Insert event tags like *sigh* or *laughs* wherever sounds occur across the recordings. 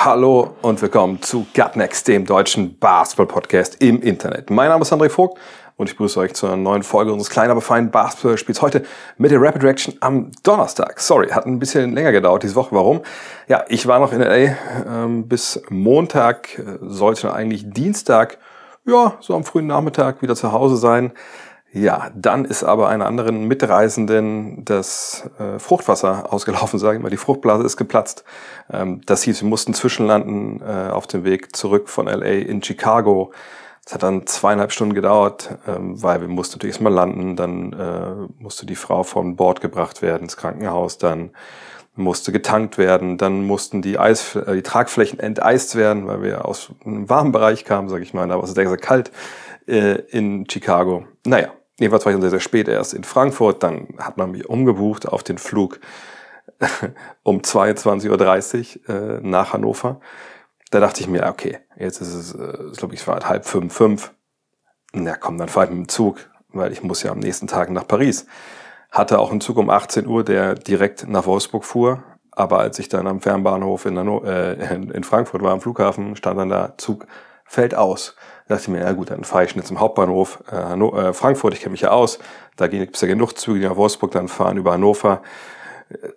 Hallo und willkommen zu Gutnext, dem deutschen Basketball-Podcast im Internet. Mein Name ist André Vogt und ich begrüße euch zu einer neuen Folge unseres kleinen, aber feinen Basketball-Spiels heute mit der Rapid Reaction am Donnerstag. Sorry, hat ein bisschen länger gedauert diese Woche. Warum? Ja, ich war noch in LA ähm, bis Montag, äh, sollte eigentlich Dienstag, ja, so am frühen Nachmittag wieder zu Hause sein. Ja, dann ist aber einer anderen Mitreisenden das äh, Fruchtwasser ausgelaufen, sage ich mal. Die Fruchtblase ist geplatzt. Ähm, das hieß, wir mussten zwischenlanden äh, auf dem Weg zurück von LA in Chicago. Es hat dann zweieinhalb Stunden gedauert, ähm, weil wir mussten natürlich erstmal landen. Dann äh, musste die Frau von Bord gebracht werden ins Krankenhaus. Dann musste getankt werden. Dann mussten die, Eis, äh, die Tragflächen enteist werden, weil wir aus einem warmen Bereich kamen, sage ich mal. Da war es sehr, sehr kalt äh, in Chicago. Naja, jedenfalls war ich sehr, sehr spät erst in Frankfurt. Dann hat man mich umgebucht auf den Flug *laughs* um 22.30 Uhr äh, nach Hannover. Da dachte ich mir, okay, jetzt ist es, äh, glaube ich, war halb fünf, fünf. Na komm, dann fahr ich mit dem Zug, weil ich muss ja am nächsten Tag nach Paris. Hatte auch einen Zug um 18 Uhr, der direkt nach Wolfsburg fuhr. Aber als ich dann am Fernbahnhof in, Hanno äh, in Frankfurt war, am Flughafen, stand dann da, Zug fällt aus. Da dachte ich mir, ja gut, dann fahre ich schnell zum Hauptbahnhof äh, äh, Frankfurt, ich kenne mich ja aus. Da gibt es ja genug Züge, die nach Wolfsburg dann fahren über Hannover.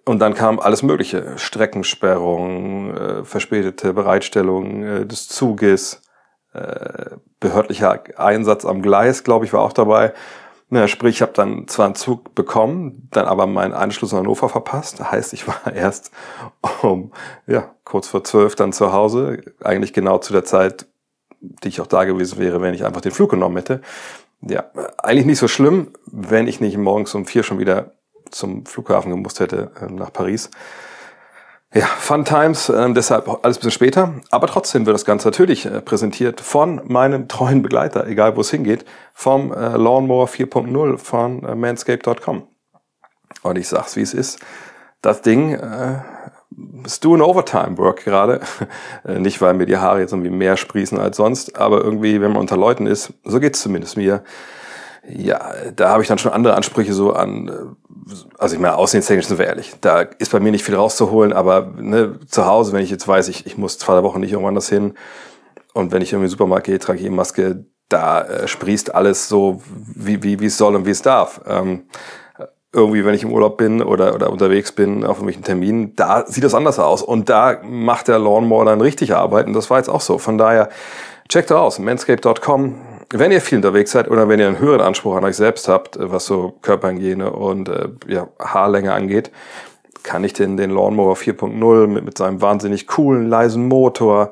Und dann kam alles Mögliche. Streckensperrung, äh, verspätete Bereitstellung äh, des Zuges, äh, behördlicher Einsatz am Gleis, glaube ich, war auch dabei. Na, sprich, ich habe dann zwar einen Zug bekommen, dann aber meinen Anschluss in Hannover verpasst. Heißt, ich war *laughs* erst um ja, kurz vor zwölf dann zu Hause, eigentlich genau zu der Zeit, die ich auch da gewesen wäre, wenn ich einfach den Flug genommen hätte. Ja, eigentlich nicht so schlimm, wenn ich nicht morgens um vier schon wieder zum Flughafen gemusst hätte äh, nach Paris. Ja, Fun Times, äh, deshalb alles bisschen später. Aber trotzdem wird das Ganze natürlich äh, präsentiert von meinem treuen Begleiter, egal wo es hingeht, vom äh, Lawnmower 4.0 von äh, manscape.com. Und ich sag's, wie es ist. Das Ding äh, ist doing Overtime Work gerade. *laughs* Äh, Nicht, weil mir die Haare jetzt irgendwie mehr sprießen als sonst, aber irgendwie, wenn man unter Leuten ist, so geht's zumindest mir. Ja, da habe ich dann schon andere Ansprüche so an, äh, also ich meine, aussehenstechnisch sind wir ehrlich, da ist bei mir nicht viel rauszuholen, aber ne, zu Hause, wenn ich jetzt weiß, ich, ich muss zwei der Woche nicht irgendwo anders hin und wenn ich irgendwie in den Supermarkt gehe, trage ich eben Maske, da äh, sprießt alles so, wie, wie, wie es soll und wie es darf. Ähm, irgendwie, wenn ich im Urlaub bin oder, oder unterwegs bin auf irgendwelchen Terminen, da sieht das anders aus. Und da macht der Lawnmower dann richtig Arbeit. Und das war jetzt auch so. Von daher, checkt aus, manscape.com. Wenn ihr viel unterwegs seid oder wenn ihr einen höheren Anspruch an euch selbst habt, was so Körperhygiene und äh, ja, Haarlänge angeht, kann ich den, den Lawnmower 4.0 mit, mit seinem wahnsinnig coolen, leisen Motor,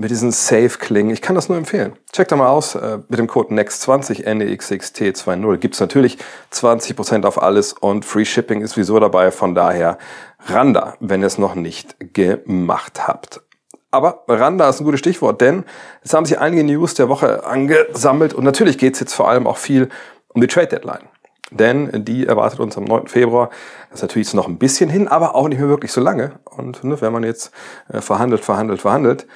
mit diesen Safe-Klingen. Ich kann das nur empfehlen. Checkt da mal aus. Äh, mit dem Code NEXT20 NEXXT20 gibt's natürlich 20% auf alles und Free Shipping ist wieso dabei. Von daher Randa, wenn ihr es noch nicht gemacht habt. Aber Randa ist ein gutes Stichwort, denn es haben sich einige News der Woche angesammelt und natürlich geht's jetzt vor allem auch viel um die Trade Deadline. Denn die erwartet uns am 9. Februar. Das ist natürlich noch ein bisschen hin, aber auch nicht mehr wirklich so lange. Und ne, wenn man jetzt äh, verhandelt, verhandelt, verhandelt,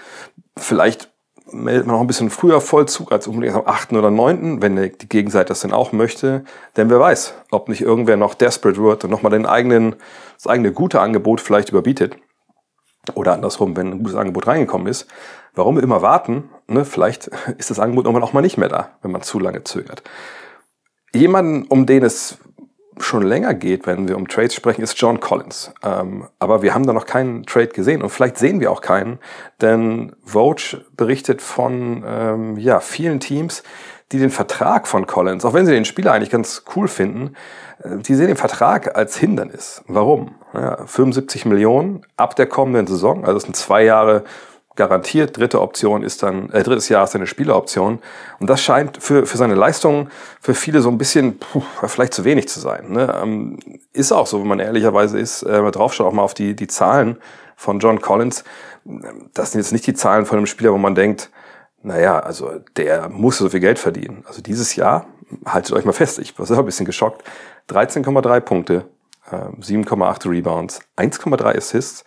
vielleicht meldet man auch ein bisschen früher Vollzug als unbedingt am 8. oder 9., wenn die Gegenseite das denn auch möchte. Denn wer weiß, ob nicht irgendwer noch desperate wird und nochmal den eigenen, das eigene gute Angebot vielleicht überbietet. Oder andersrum, wenn ein gutes Angebot reingekommen ist. Warum immer warten? Ne? Vielleicht ist das Angebot irgendwann auch mal nicht mehr da, wenn man zu lange zögert. Jemanden, um den es schon länger geht, wenn wir um Trades sprechen, ist John Collins. Ähm, aber wir haben da noch keinen Trade gesehen und vielleicht sehen wir auch keinen, denn Vogue berichtet von ähm, ja, vielen Teams, die den Vertrag von Collins, auch wenn sie den Spieler eigentlich ganz cool finden, äh, die sehen den Vertrag als Hindernis. Warum? Ja, 75 Millionen ab der kommenden Saison, also es sind zwei Jahre garantiert. Dritte Option ist dann, äh, drittes Jahr ist eine Spieleroption. Und das scheint für, für seine Leistung für viele so ein bisschen, puh, vielleicht zu wenig zu sein. Ne? Ähm, ist auch so, wenn man ehrlicherweise ist, äh, draufschaut auch mal auf die, die Zahlen von John Collins. Das sind jetzt nicht die Zahlen von einem Spieler, wo man denkt, naja, also der muss so viel Geld verdienen. Also dieses Jahr, haltet euch mal fest, ich war selber ein bisschen geschockt, 13,3 Punkte, 7,8 ähm, Rebounds, 1,3 Assists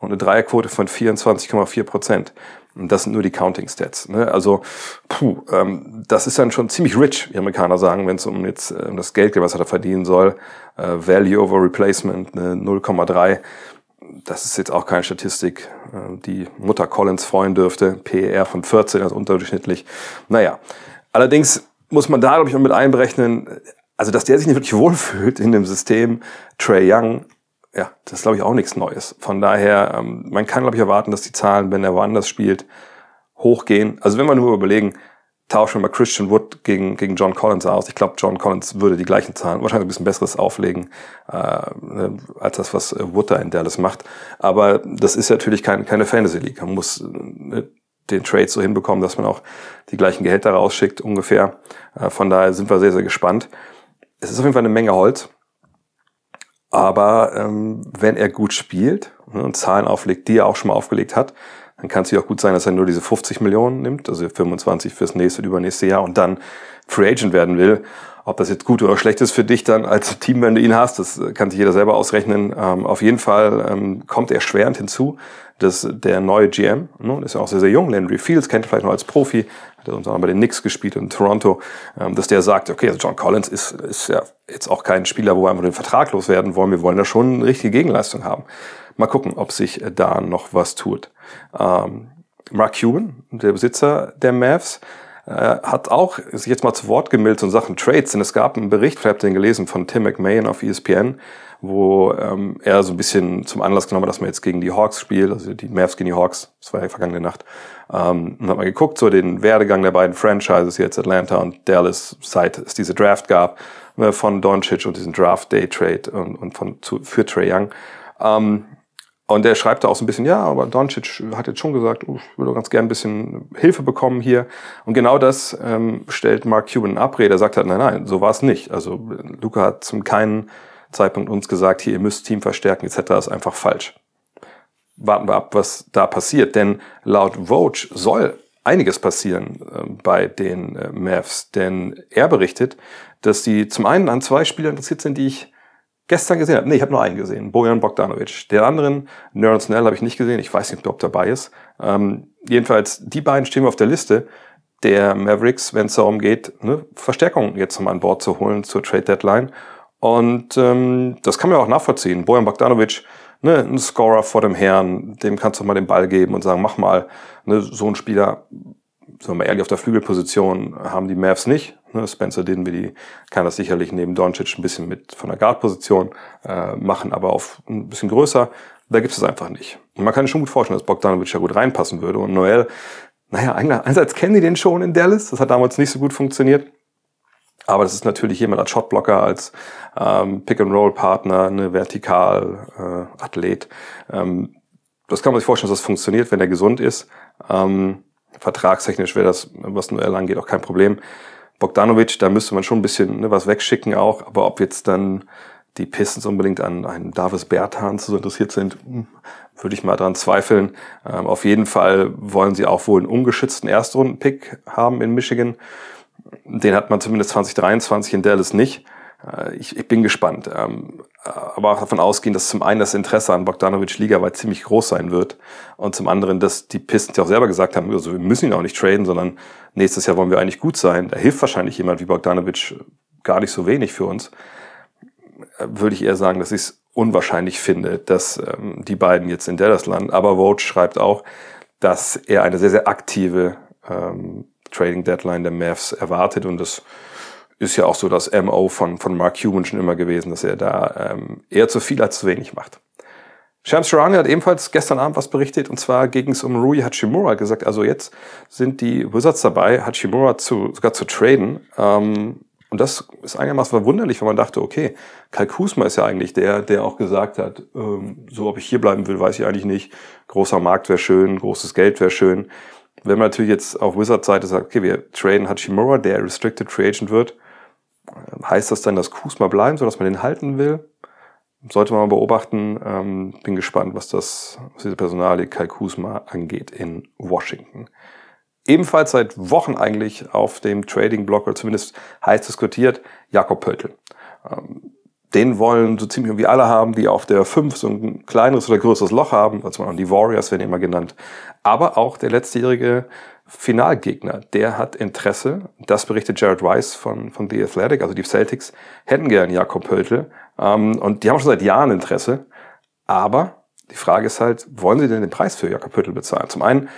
und eine Dreierquote von 24,4 Prozent. Und das sind nur die Counting Stats. Ne? Also, puh, ähm, das ist dann schon ziemlich rich, wie Amerikaner sagen, wenn es um jetzt äh, um das Geld geht, was er da verdienen soll. Äh, Value over Replacement, ne, 0,3. Das ist jetzt auch keine Statistik, äh, die Mutter Collins freuen dürfte. PER von 14, also unterdurchschnittlich. Naja, allerdings muss man da, glaube ich, auch mit einberechnen, also dass der sich nicht wirklich wohlfühlt in dem System Trey Young, ja, das ist, glaube ich, auch nichts Neues. Von daher, ähm, man kann, glaube ich, erwarten, dass die Zahlen, wenn er woanders spielt, hochgehen. Also wenn wir nur überlegen, tauschen wir mal Christian Wood gegen, gegen John Collins aus. Ich glaube, John Collins würde die gleichen Zahlen, wahrscheinlich ein bisschen besseres auflegen, äh, ne, als das, was Wood da in Dallas macht. Aber das ist natürlich kein, keine Fantasy League. Man muss äh, den Trade so hinbekommen, dass man auch die gleichen Gehälter rausschickt, ungefähr. Äh, von daher sind wir sehr, sehr gespannt. Es ist auf jeden Fall eine Menge Holz. Aber ähm, wenn er gut spielt ne, und Zahlen auflegt, die er auch schon mal aufgelegt hat, dann kann es ja auch gut sein, dass er nur diese 50 Millionen nimmt, also 25 fürs nächste und übernächste Jahr und dann Free Agent werden will. Ob das jetzt gut oder schlecht ist für dich dann als *laughs* Team, wenn du ihn hast, das kann sich jeder selber ausrechnen. Ähm, auf jeden Fall ähm, kommt erschwerend hinzu, dass der neue GM, ne, ist ja auch sehr, sehr jung, Landry Fields, kennt vielleicht noch als Profi, hat uns auch bei den Knicks gespielt in Toronto, ähm, dass der sagt, okay, also John Collins ist, ist ja jetzt auch kein Spieler, wo wir einfach den Vertrag loswerden wollen. Wir wollen da schon eine richtige Gegenleistung haben. Mal gucken, ob sich da noch was tut. Ähm, Mark Cuban, der Besitzer der Mavs, äh, hat auch sich jetzt mal zu Wort gemeldet in Sachen Trades, denn es gab einen Bericht, vielleicht habt ihr den gelesen, von Tim McMahon auf ESPN, wo ähm, er so ein bisschen zum Anlass genommen hat, dass man jetzt gegen die Hawks spielt, also die Mavs gegen die Hawks, das war ja vergangene Nacht, ähm, und hat mal geguckt, so den Werdegang der beiden Franchises, jetzt Atlanta und Dallas, seit es diese Draft gab, äh, von Doncic und diesen Draft Day Trade und, und von zu, für Trey Young. Ähm, und er schreibt da auch so ein bisschen, ja, aber Doncic hat jetzt schon gesagt, oh, ich würde ganz gern ein bisschen Hilfe bekommen hier. Und genau das ähm, stellt Mark Cuban in Abrede. Er sagt halt, nein, nein, so war es nicht. Also Luca hat zum keinen Zeitpunkt uns gesagt, hier, ihr müsst Team verstärken etc. ist einfach falsch. Warten wir ab, was da passiert, denn laut Vogue soll einiges passieren äh, bei den äh, Mavs, denn er berichtet, dass sie zum einen an zwei Spieler interessiert sind, die ich gestern gesehen habe. Nee, ich habe nur einen gesehen, Bojan Bogdanovic. Den anderen, Nerl Snell, habe ich nicht gesehen. Ich weiß nicht, ob der dabei ist. Ähm, jedenfalls, die beiden stehen auf der Liste der Mavericks, wenn es darum geht, ne, Verstärkung jetzt mal an Bord zu holen zur Trade Deadline. Und ähm, das kann man auch nachvollziehen. Bojan Bogdanovic, ne, ein Scorer vor dem Herrn, dem kannst du mal den Ball geben und sagen, mach mal. Ne, so ein Spieler, sagen wir mal ehrlich, auf der Flügelposition haben die Mavs nicht. Ne, Spencer Dinwiddie kann das sicherlich neben Doncic ein bisschen mit von der Guard-Position äh, machen, aber auf ein bisschen größer. Da gibt es einfach nicht. Und man kann sich schon gut vorstellen, dass Bogdanovic ja gut reinpassen würde. Und Noel, naja, einerseits kennen die den schon in Dallas. Das hat damals nicht so gut funktioniert. Aber das ist natürlich jemand als Shotblocker, als ähm, Pick-and-Roll-Partner, eine Vertikal-Athlet. Äh, ähm, das kann man sich vorstellen, dass das funktioniert, wenn er gesund ist. Ähm, vertragstechnisch wäre das, was Noel angeht, auch kein Problem. Bogdanovic, da müsste man schon ein bisschen ne, was wegschicken auch, aber ob jetzt dann die Pistons unbedingt an einen Davis Bertans so interessiert sind, hm, würde ich mal daran zweifeln. Ähm, auf jeden Fall wollen sie auch wohl einen ungeschützten Erstrunden-Pick haben in Michigan. Den hat man zumindest 2023 in Dallas nicht. Äh, ich, ich bin gespannt. Ähm, aber auch davon ausgehen, dass zum einen das Interesse an Bogdanovic ligaweit ziemlich groß sein wird und zum anderen, dass die Pistons ja auch selber gesagt haben, also wir müssen ihn auch nicht traden, sondern nächstes Jahr wollen wir eigentlich gut sein. Da hilft wahrscheinlich jemand wie Bogdanovic gar nicht so wenig für uns. Äh, würde ich eher sagen, dass ich es unwahrscheinlich finde, dass ähm, die beiden jetzt in Dallas landen. Aber Vogue schreibt auch, dass er eine sehr, sehr aktive ähm, Trading Deadline der Mavs erwartet und das ist ja auch so das MO von, von Mark Cuban schon immer gewesen, dass er da ähm, eher zu viel als zu wenig macht. Shams Charania hat ebenfalls gestern Abend was berichtet und zwar ging es um Rui Hachimura. gesagt, also jetzt sind die Wizards dabei, Hachimura zu, sogar zu traden. Ähm, und das ist einigermaßen verwunderlich, weil man dachte, okay, Kai Kusma ist ja eigentlich der, der auch gesagt hat, ähm, so ob ich hier bleiben will, weiß ich eigentlich nicht. Großer Markt wäre schön, großes Geld wäre schön. Wenn man natürlich jetzt auf Wizards-Seite sagt, okay, wir traden Hachimura, der Restricted Free Agent wird, Heißt das dann, dass Kusma bleiben soll, dass man den halten will? Sollte man mal beobachten. Ähm, bin gespannt, was das, was diese Personalie Kai Kusma angeht in Washington. ebenfalls seit Wochen eigentlich auf dem Trading-Block oder zumindest heiß diskutiert, Jakob Pöltl. Ähm, den wollen so ziemlich irgendwie alle haben, die auf der 5 so ein kleineres oder größeres Loch haben. Also die Warriors werden immer genannt. Aber auch der letztjährige Finalgegner, der hat Interesse. Das berichtet Jared Weiss von, von The Athletic. Also die Celtics hätten gern Jakob Pöltl. Ähm, und die haben schon seit Jahren Interesse. Aber die Frage ist halt, wollen sie denn den Preis für Jakob Pöltl bezahlen? Zum einen,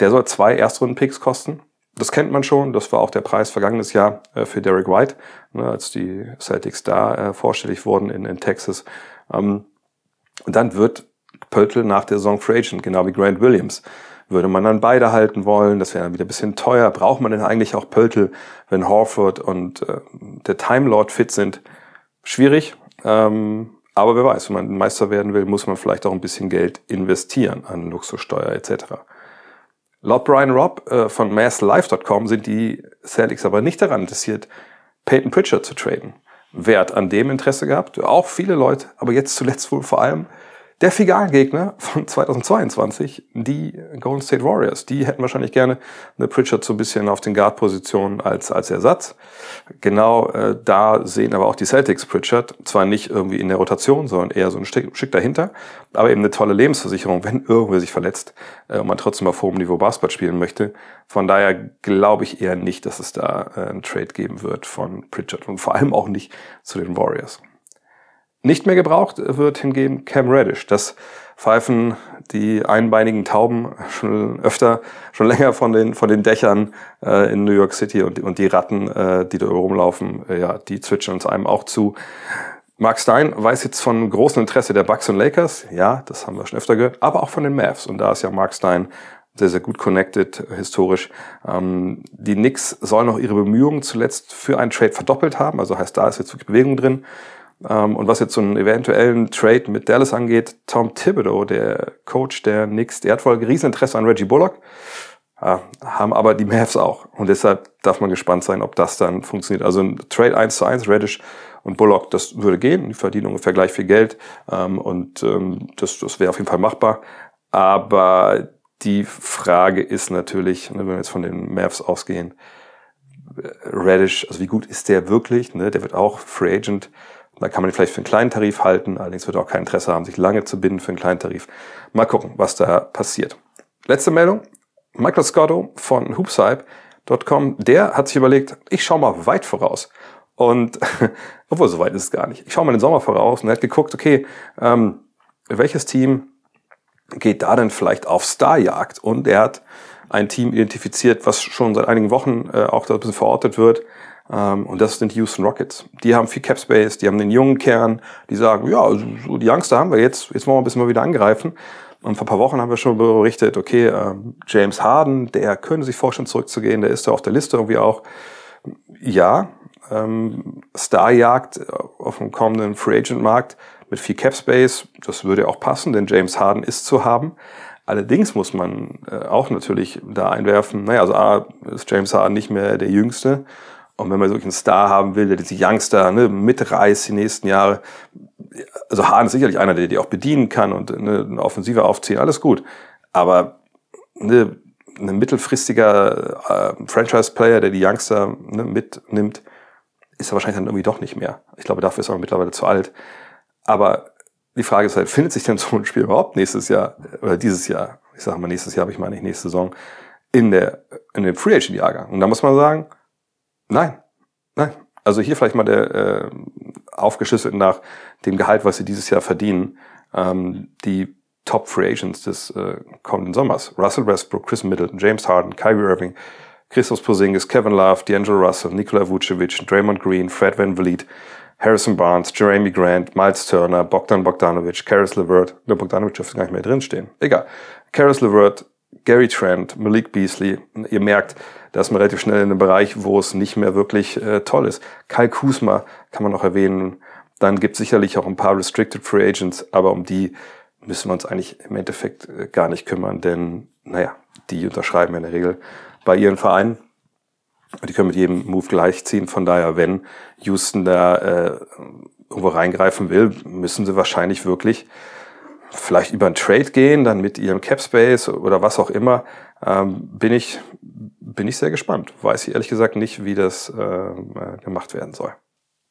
der soll zwei Erstrunden-Picks kosten. Das kennt man schon. Das war auch der Preis vergangenes Jahr äh, für Derek White, ne, als die Celtics da äh, vorstellig wurden in, in Texas. Ähm, und dann wird Pöltl nach der Saison Free Agent, genau wie Grant Williams. Würde man dann beide halten wollen, das wäre dann wieder ein bisschen teuer. Braucht man denn eigentlich auch Pöltl, wenn Horford und äh, der Time Lord fit sind? Schwierig. Ähm, aber wer weiß, wenn man Meister werden will, muss man vielleicht auch ein bisschen Geld investieren an Luxussteuer etc. Laut Brian Robb äh, von masslife.com sind die Celtics aber nicht daran interessiert, Peyton Pritchard zu traden. Wer hat an dem Interesse gehabt? Auch viele Leute, aber jetzt zuletzt wohl vor allem der Finalgegner von 2022, die Golden State Warriors, die hätten wahrscheinlich gerne eine Pritchard so ein bisschen auf den Guard-Positionen als, als Ersatz. Genau äh, da sehen aber auch die Celtics Pritchard, zwar nicht irgendwie in der Rotation, sondern eher so ein Stück, Stück dahinter, aber eben eine tolle Lebensversicherung, wenn irgendwer sich verletzt äh, und man trotzdem auf hohem Niveau Basketball spielen möchte. Von daher glaube ich eher nicht, dass es da äh, einen Trade geben wird von Pritchard und vor allem auch nicht zu den Warriors. Nicht mehr gebraucht wird hingegen Cam Reddish. Das pfeifen die einbeinigen Tauben schon öfter, schon länger von den, von den Dächern äh, in New York City und, und die Ratten, äh, die da rumlaufen, äh, ja, die zwitschern uns einem auch zu. Mark Stein weiß jetzt von großem Interesse der Bucks und Lakers. Ja, das haben wir schon öfter gehört, aber auch von den Mavs. Und da ist ja Mark Stein sehr, sehr gut connected historisch. Ähm, die Knicks sollen noch ihre Bemühungen zuletzt für einen Trade verdoppelt haben. Also heißt, da ist jetzt wirklich Bewegung drin. Ähm, und was jetzt so einen eventuellen Trade mit Dallas angeht, Tom Thibodeau, der Coach der Knicks, der hat wohl Rieseninteresse an Reggie Bullock. Haben aber die Mavs auch. Und deshalb darf man gespannt sein, ob das dann funktioniert. Also ein Trade 1 zu 1, Reddish und Bullock, das würde gehen. Die verdienen ungefähr gleich viel Geld. Ähm, und ähm, das, das wäre auf jeden Fall machbar. Aber die Frage ist natürlich, ne, wenn wir jetzt von den Mavs ausgehen, Reddish, also wie gut ist der wirklich? Ne? Der wird auch Free Agent. Da kann man ihn vielleicht für einen kleinen Tarif halten, allerdings wird er auch kein Interesse haben, sich lange zu binden für einen kleinen Tarif. Mal gucken, was da passiert. Letzte Meldung. Michael Scotto von hoopshype.com, der hat sich überlegt, ich schaue mal weit voraus. Und, *laughs* obwohl so weit ist es gar nicht. Ich schaue mal den Sommer voraus und er hat geguckt, okay, ähm, welches Team geht da denn vielleicht auf Starjagd? Und er hat ein Team identifiziert, was schon seit einigen Wochen äh, auch da ein bisschen verortet wird, und das sind die Houston Rockets. Die haben viel Cap Space, die haben den jungen Kern, die sagen, ja, so die Youngster haben wir jetzt, jetzt wollen wir ein bisschen mal wieder angreifen. Und vor ein paar Wochen haben wir schon berichtet, okay, ähm, James Harden, der könnte sich vorstellen, zurückzugehen, der ist da auf der Liste irgendwie auch. Ja, ähm, Starjagd auf dem kommenden Free Agent Markt mit viel Cap Space, das würde auch passen, denn James Harden ist zu haben. Allerdings muss man äh, auch natürlich da einwerfen, naja, also A, ist James Harden nicht mehr der Jüngste und wenn man wirklich einen Star haben will, der diese Youngster ne, mitreißt die nächsten Jahre, also Hahn ist sicherlich einer, der die auch bedienen kann und ne, eine Offensive aufziehen, alles gut. Aber ne, ein mittelfristiger äh, Franchise-Player, der die Youngster ne, mitnimmt, ist er wahrscheinlich dann irgendwie doch nicht mehr. Ich glaube, dafür ist er mittlerweile zu alt. Aber die Frage ist halt, findet sich denn so ein Spiel überhaupt nächstes Jahr oder dieses Jahr? Ich sage mal nächstes Jahr, aber ich meine nicht nächste Saison in der in dem Free Agent Jahrgang. Und da muss man sagen, Nein, nein. Also hier vielleicht mal der äh, aufgeschlüsselt nach dem Gehalt, was sie dieses Jahr verdienen. Ähm, die Top Free Agents des äh, kommenden Sommers. Russell Westbrook, Chris Middleton, James Harden, Kyrie Irving, Christoph Porzingis, Kevin Love, D'Angelo Russell, Nikola Vucevic, Draymond Green, Fred Van Vliet, Harrison Barnes, Jeremy Grant, Miles Turner, Bogdan Bogdanovic, Karis LeVert, der Bogdanovic dürfte gar nicht mehr drinstehen. Egal. Karis LeVert, Gary Trent, Malik Beasley. Ihr merkt, da ist man relativ schnell in einem Bereich, wo es nicht mehr wirklich äh, toll ist. Kyle Kuzma kann man noch erwähnen. Dann gibt es sicherlich auch ein paar Restricted Free Agents, aber um die müssen wir uns eigentlich im Endeffekt äh, gar nicht kümmern, denn, naja, die unterschreiben in der Regel bei ihren Vereinen. Die können mit jedem Move gleichziehen. Von daher, wenn Houston da äh, irgendwo reingreifen will, müssen sie wahrscheinlich wirklich vielleicht über einen Trade gehen, dann mit ihrem Cap Space oder was auch immer, ähm, bin ich bin ich sehr gespannt. Weiß ich ehrlich gesagt nicht, wie das äh, äh gemacht werden soll.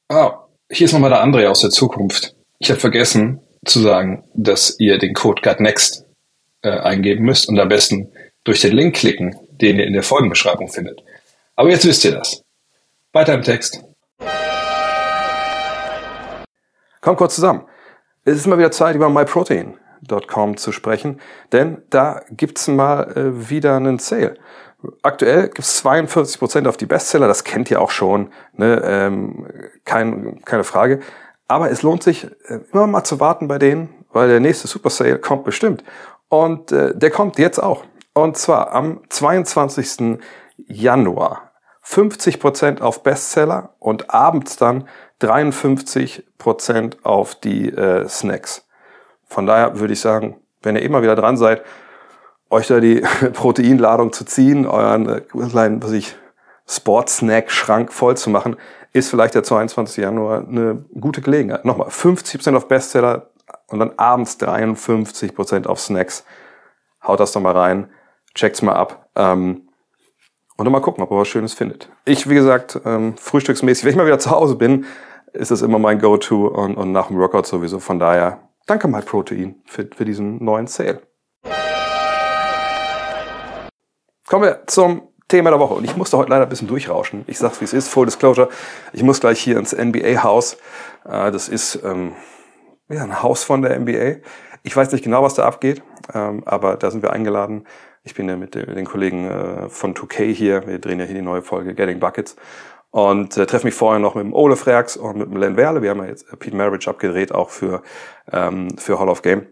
Ah, hier ist nochmal der André aus der Zukunft. Ich habe vergessen zu sagen, dass ihr den Code GutNext äh, eingeben müsst und am besten durch den Link klicken, den ihr in der Folgenbeschreibung findet. Aber jetzt wisst ihr das. Weiter im Text. Kommt kurz zusammen. Es ist mal wieder Zeit, über myprotein.com zu sprechen, denn da gibt's mal äh, wieder einen Sale. Aktuell gibt's 42% auf die Bestseller, das kennt ihr auch schon, ne? ähm, kein, keine Frage. Aber es lohnt sich äh, immer mal zu warten bei denen, weil der nächste Super Sale kommt bestimmt. Und äh, der kommt jetzt auch. Und zwar am 22. Januar. 50% auf Bestseller und abends dann 53% auf die äh, Snacks. Von daher würde ich sagen, wenn ihr immer wieder dran seid, euch da die *laughs* Proteinladung zu ziehen, euren äh, kleinen, was ich, Sportsnack-Schrank voll zu machen, ist vielleicht der 22. Januar eine gute Gelegenheit. Nochmal, 50% auf Bestseller und dann abends 53% auf Snacks. Haut das doch mal rein, checkt's mal ab. Ähm, und dann mal gucken, ob ihr was Schönes findet. Ich, wie gesagt, ähm, frühstücksmäßig, wenn ich mal wieder zu Hause bin, ist das immer mein Go-To und, und nach dem Workout sowieso. Von daher, danke mal Protein für, für diesen neuen Sale. Kommen wir zum Thema der Woche. Und ich musste heute leider ein bisschen durchrauschen. Ich sag's wie es ist, Full Disclosure. Ich muss gleich hier ins NBA-Haus. Äh, das ist ähm, ja, ein Haus von der NBA. Ich weiß nicht genau, was da abgeht, ähm, aber da sind wir eingeladen. Ich bin ja mit den Kollegen äh, von 2K hier. Wir drehen ja hier die neue Folge Getting Buckets. Und äh, treffe mich vorher noch mit dem Ole Freaks und mit dem Len Werle. Wir haben ja jetzt Pete Marriage abgedreht, auch für, ähm, für Hall of Game.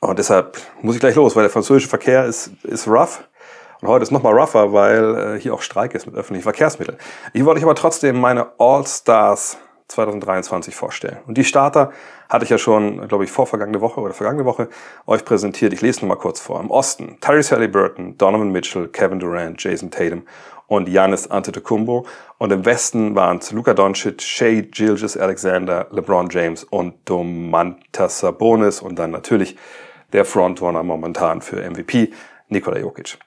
Und deshalb muss ich gleich los, weil der französische Verkehr ist, ist rough. Und heute ist nochmal rougher, weil äh, hier auch Streik ist mit öffentlichen Verkehrsmitteln. Ich wollte euch aber trotzdem meine All-Stars 2023 vorstellen. Und die Starter hatte ich ja schon, glaube ich, vor vergangene Woche oder vergangene Woche euch präsentiert. Ich lese nur mal kurz vor. Im Osten Tyrese Halliburton, Donovan Mitchell, Kevin Durant, Jason Tatum und Giannis Antetokounmpo. Und im Westen waren es Luka Doncic, Shea Gilgis Alexander, LeBron James und Domantas Sabonis und dann natürlich der Frontrunner momentan für MVP, Nikola Jokic.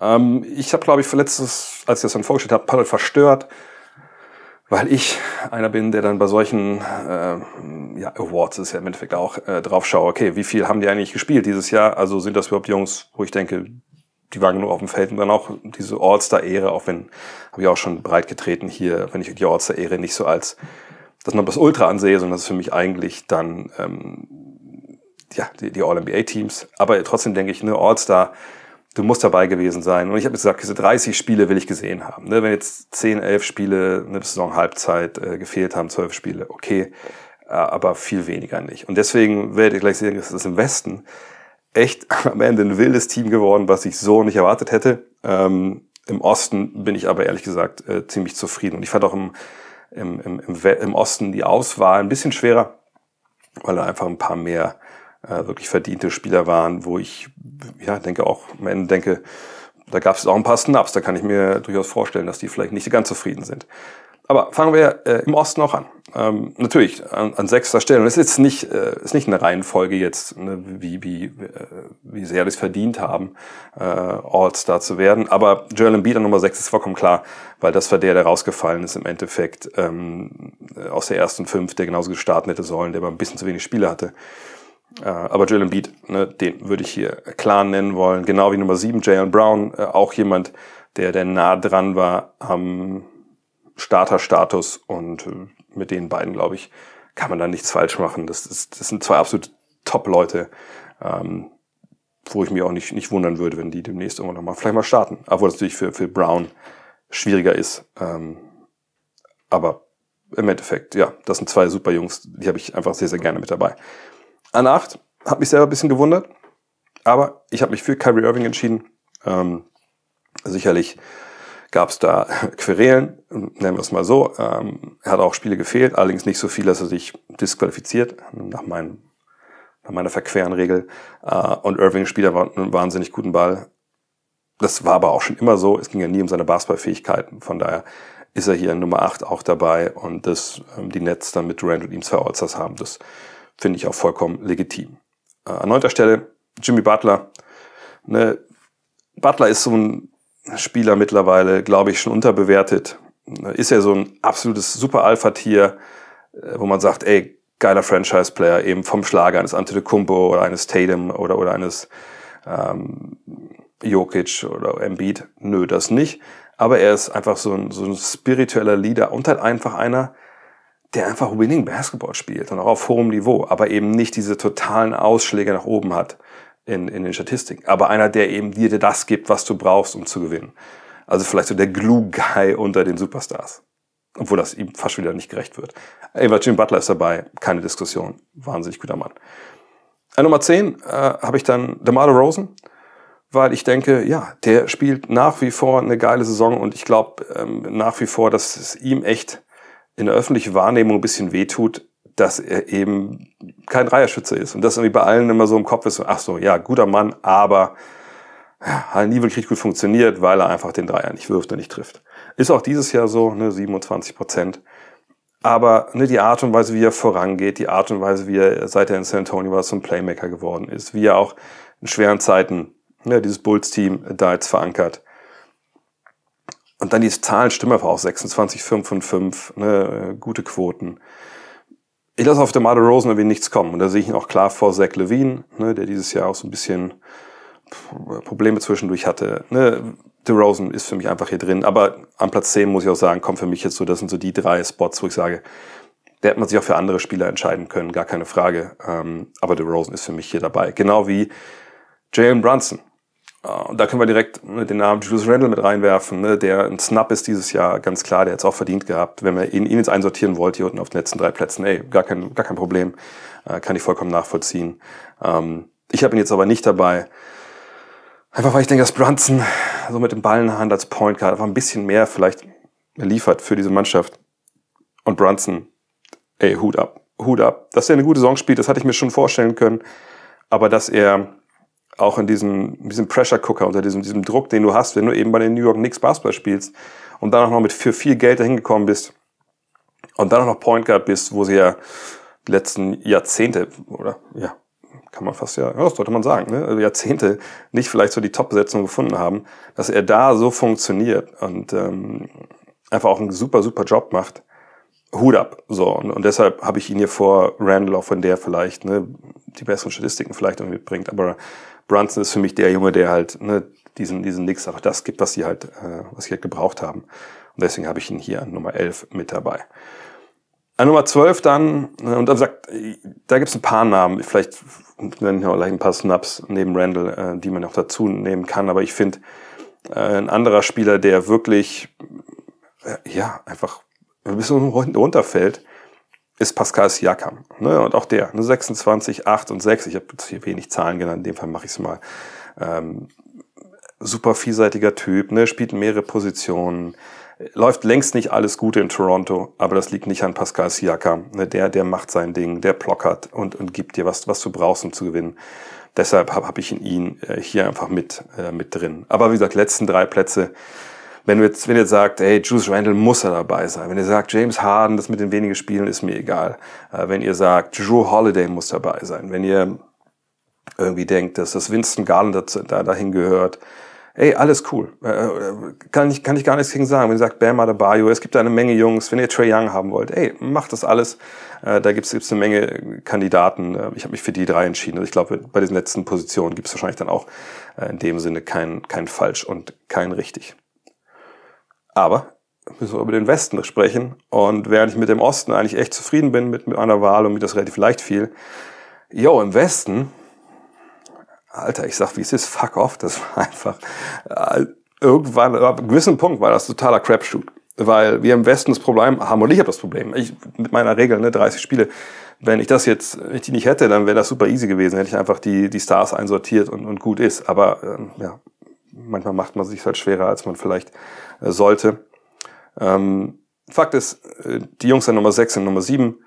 Ähm, ich habe, glaube ich, letztes, als ich das dann vorgestellt habe, Paddle verstört, weil ich einer bin, der dann bei solchen äh, ja, Awards ist ja im Endeffekt auch äh, drauf schaue, okay, wie viel haben die eigentlich gespielt dieses Jahr? Also sind das überhaupt Jungs, wo ich denke, die waren genug auf dem Feld und dann auch diese All-Star-Ehre, auch wenn, habe ich auch schon breit getreten hier, wenn ich die All-Star-Ehre nicht so als das noch das Ultra ansehe, sondern das ist für mich eigentlich dann ähm, ja, die, die All-NBA-Teams. Aber trotzdem denke ich, eine All-Star du musst dabei gewesen sein. Und ich habe gesagt, diese 30 Spiele will ich gesehen haben. Ne? Wenn jetzt 10, 11 Spiele, eine Saison Halbzeit äh, gefehlt haben, 12 Spiele, okay, äh, aber viel weniger nicht. Und deswegen werdet ihr gleich sehen, dass das im Westen echt *laughs* am Ende ein wildes Team geworden, was ich so nicht erwartet hätte. Ähm, Im Osten bin ich aber ehrlich gesagt äh, ziemlich zufrieden. Und ich fand auch im, im, im, im Osten die Auswahl ein bisschen schwerer, weil da einfach ein paar mehr äh, wirklich verdiente Spieler waren, wo ich ja denke auch am Ende denke, da gab es auch ein paar Snaps, da kann ich mir durchaus vorstellen, dass die vielleicht nicht ganz zufrieden sind. Aber fangen wir äh, im Osten auch an. Ähm, natürlich an, an sechster Stelle. Und es ist nicht, äh, ist nicht eine Reihenfolge jetzt, ne, wie, wie, äh, wie sehr es verdient haben, äh, All-Star zu werden. Aber Joel Embiid an Nummer sechs ist vollkommen klar, weil das war der, der rausgefallen ist im Endeffekt ähm, aus der ersten fünf, der genauso gestartet hätte sollen, der aber ein bisschen zu wenig Spiele hatte. Äh, aber Joel Embiid, ne, den würde ich hier klar nennen wollen. Genau wie Nummer 7, Jalen Brown, äh, auch jemand, der, der nah dran war am Starterstatus. Und äh, mit den beiden, glaube ich, kann man da nichts falsch machen. Das, ist, das sind zwei absolute Top-Leute, ähm, wo ich mir auch nicht, nicht wundern würde, wenn die demnächst irgendwann nochmal vielleicht mal starten. Obwohl das natürlich für, für Brown schwieriger ist. Ähm, aber im Endeffekt, ja, das sind zwei super Jungs, die habe ich einfach sehr, sehr gerne mit dabei an 8. Hat mich selber ein bisschen gewundert. Aber ich habe mich für Kyrie Irving entschieden. Ähm, sicherlich gab es da *laughs* Querelen, nennen wir es mal so. Ähm, er hat auch Spiele gefehlt, allerdings nicht so viel, dass er sich disqualifiziert nach, meinem, nach meiner verqueren Regel. Äh, und Irving spielt aber einen wahnsinnig guten Ball. Das war aber auch schon immer so. Es ging ja nie um seine Basketballfähigkeiten. Von daher ist er hier in Nummer 8 auch dabei. Und das, ähm, die Nets dann mit Durant und ihm zwei Allstars haben, das finde ich auch vollkommen legitim. Äh, an neunter Stelle Jimmy Butler. Ne, Butler ist so ein Spieler mittlerweile, glaube ich, schon unterbewertet. Ist er so ein absolutes Super-Alpha-Tier, äh, wo man sagt, ey, geiler Franchise-Player, eben vom Schlager eines Antetokounmpo oder eines Tatum oder, oder eines ähm, Jokic oder Embiid. Nö, das nicht. Aber er ist einfach so ein, so ein spiritueller Leader und halt einfach einer, der einfach Winning Basketball spielt und auch auf hohem Niveau, aber eben nicht diese totalen Ausschläge nach oben hat in, in den Statistiken. Aber einer, der eben dir das gibt, was du brauchst, um zu gewinnen. Also vielleicht so der Glue-Guy unter den Superstars. Obwohl das ihm fast wieder nicht gerecht wird. Eva Jim Butler ist dabei, keine Diskussion. Wahnsinnig guter Mann. An Nummer 10 äh, habe ich dann DeMar Rosen weil ich denke, ja, der spielt nach wie vor eine geile Saison und ich glaube ähm, nach wie vor, dass es ihm echt in der öffentlichen Wahrnehmung ein bisschen wehtut, dass er eben kein Dreierschütze ist und das irgendwie bei allen immer so im Kopf ist, ach so, ja, guter Mann, aber ja, hat nie wirklich gut funktioniert, weil er einfach den Dreier nicht wirft und nicht trifft. Ist auch dieses Jahr so, ne, 27 Prozent. Aber ne, die Art und Weise, wie er vorangeht, die Art und Weise, wie er seit er in San Antonio war, zum Playmaker geworden ist, wie er auch in schweren Zeiten ja, dieses Bulls-Team da jetzt verankert. Und dann die Zahlen stimmen einfach auch 26, 5 und 5, ne, gute Quoten. Ich lasse auf der Mother Rosen irgendwie nichts kommen. Und da sehe ich ihn auch klar vor Zach Levine, ne, der dieses Jahr auch so ein bisschen Probleme zwischendurch hatte. Ne, Rosen ist für mich einfach hier drin. Aber am Platz 10 muss ich auch sagen, kommt für mich jetzt so, das sind so die drei Spots, wo ich sage, der hätte man sich auch für andere Spieler entscheiden können, gar keine Frage. Ähm, aber Rosen ist für mich hier dabei. Genau wie Jalen Brunson. Äh, und da können wir direkt ne, den Namen Julius Randle mit reinwerfen, ne, der ein Snap ist dieses Jahr, ganz klar, der es auch verdient gehabt. Wenn man ihn, ihn jetzt einsortieren wollte, hier unten auf den letzten drei Plätzen, ey, gar kein, gar kein Problem, äh, kann ich vollkommen nachvollziehen. Ähm, ich habe ihn jetzt aber nicht dabei, einfach weil ich denke, dass Brunson so mit dem Ball in der Hand als Point Guard einfach ein bisschen mehr vielleicht liefert für diese Mannschaft. Und Brunson, ey, Hut ab, Hut ab. Dass er eine gute Saison spielt, das hatte ich mir schon vorstellen können, aber dass er auch in diesem, diesem Pressure Cooker, unter diesem, diesem Druck, den du hast, wenn du eben bei den New York Knicks Basketball spielst und dann auch noch mit für viel Geld dahin gekommen bist und dann auch noch Point Guard bist, wo sie ja die letzten Jahrzehnte oder ja, kann man fast ja, ja das sollte man sagen, ne? also Jahrzehnte nicht vielleicht so die Top-Besetzung gefunden haben, dass er da so funktioniert und ähm, einfach auch einen super, super Job macht. Hut ab. So, und, und deshalb habe ich ihn hier vor Randall, auch von der vielleicht ne, die besseren Statistiken vielleicht irgendwie mitbringt. Aber Brunson ist für mich der Junge, der halt ne, diesen, diesen Nix auch das gibt, was sie halt, äh, was sie halt gebraucht haben. Und deswegen habe ich ihn hier an Nummer 11 mit dabei. An Nummer 12 dann, ne, und dann sagt, da gibt es ein paar Namen, vielleicht nennen wir gleich ein paar Snaps neben Randall, äh, die man noch dazu nehmen kann, aber ich finde, äh, ein anderer Spieler, der wirklich, äh, ja, einfach ein bisschen runterfällt, ist Pascal Siakam. Ne? Und auch der, ne? 26, 8 und 6. Ich habe jetzt hier wenig Zahlen genannt, in dem Fall mache ich es mal. Ähm, super vielseitiger Typ, ne? spielt mehrere Positionen. Läuft längst nicht alles Gute in Toronto, aber das liegt nicht an Pascal Siakam. Ne? Der, der macht sein Ding, der plockert und, und gibt dir was, was du brauchst, um zu gewinnen. Deshalb habe hab ich in ihn äh, hier einfach mit, äh, mit drin. Aber wie gesagt, letzten drei Plätze wenn, du jetzt, wenn ihr sagt, hey, Juice Randall muss er dabei sein, wenn ihr sagt, James Harden, das mit den wenigen Spielen ist mir egal, äh, wenn ihr sagt, Drew Holiday muss dabei sein, wenn ihr irgendwie denkt, dass das Winston Garland dazu, da dahin gehört, ey, alles cool. Äh, äh, kann, ich, kann ich gar nichts gegen sagen. Wenn ihr sagt, Bam Adebayo, es gibt da eine Menge Jungs, wenn ihr Trey Young haben wollt, ey, macht das alles. Da gibt's gibt's eine Menge Kandidaten. Ich habe mich für die drei entschieden. Also ich glaube, bei diesen letzten Positionen gibt's wahrscheinlich dann auch in dem Sinne kein, kein falsch und kein richtig. Aber müssen wir über den Westen sprechen. Und während ich mit dem Osten eigentlich echt zufrieden bin mit, mit einer Wahl und mir das relativ leicht fiel, jo, im Westen, Alter, ich sag, wie es ist, fuck off, das war *laughs* einfach, äh, irgendwann, ab einem gewissen Punkt war das totaler Crapshoot. Weil wir im Westen das Problem haben, und ich habe das Problem, ich mit meiner Regel, ne, 30 Spiele, wenn ich das jetzt, wenn ich die nicht hätte, dann wäre das super easy gewesen, hätte ich einfach die, die Stars einsortiert und, und gut ist. Aber ähm, ja, manchmal macht man sich halt schwerer, als man vielleicht äh, sollte. Ähm, Fakt ist, äh, die Jungs an Nummer 6 und Nummer 7,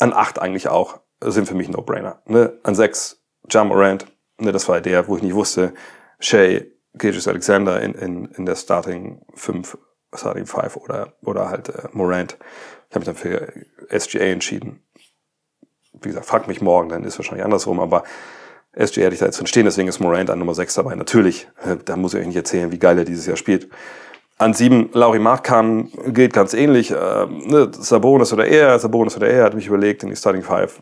an 8 eigentlich auch, sind für mich No-Brainer. Ne? An 6 Jam Morant, ne, das war der, wo ich nicht wusste, Shay, Gilgis Alexander in, in, in der Starting 5, Starting 5 oder, oder halt äh, Morant. Ich habe mich dann für SGA entschieden. wie gesagt, fragt mich morgen, dann ist wahrscheinlich andersrum, aber SG hätte ich da jetzt drin stehen, deswegen ist Morant an Nummer 6 dabei. Natürlich, äh, da muss ich euch nicht erzählen, wie geil er dieses Jahr spielt. An sieben, Lauri Markkanen gilt ganz ähnlich. Äh, ne, Sabonis oder er, Sabonis oder er, hat mich überlegt in die Starting Five.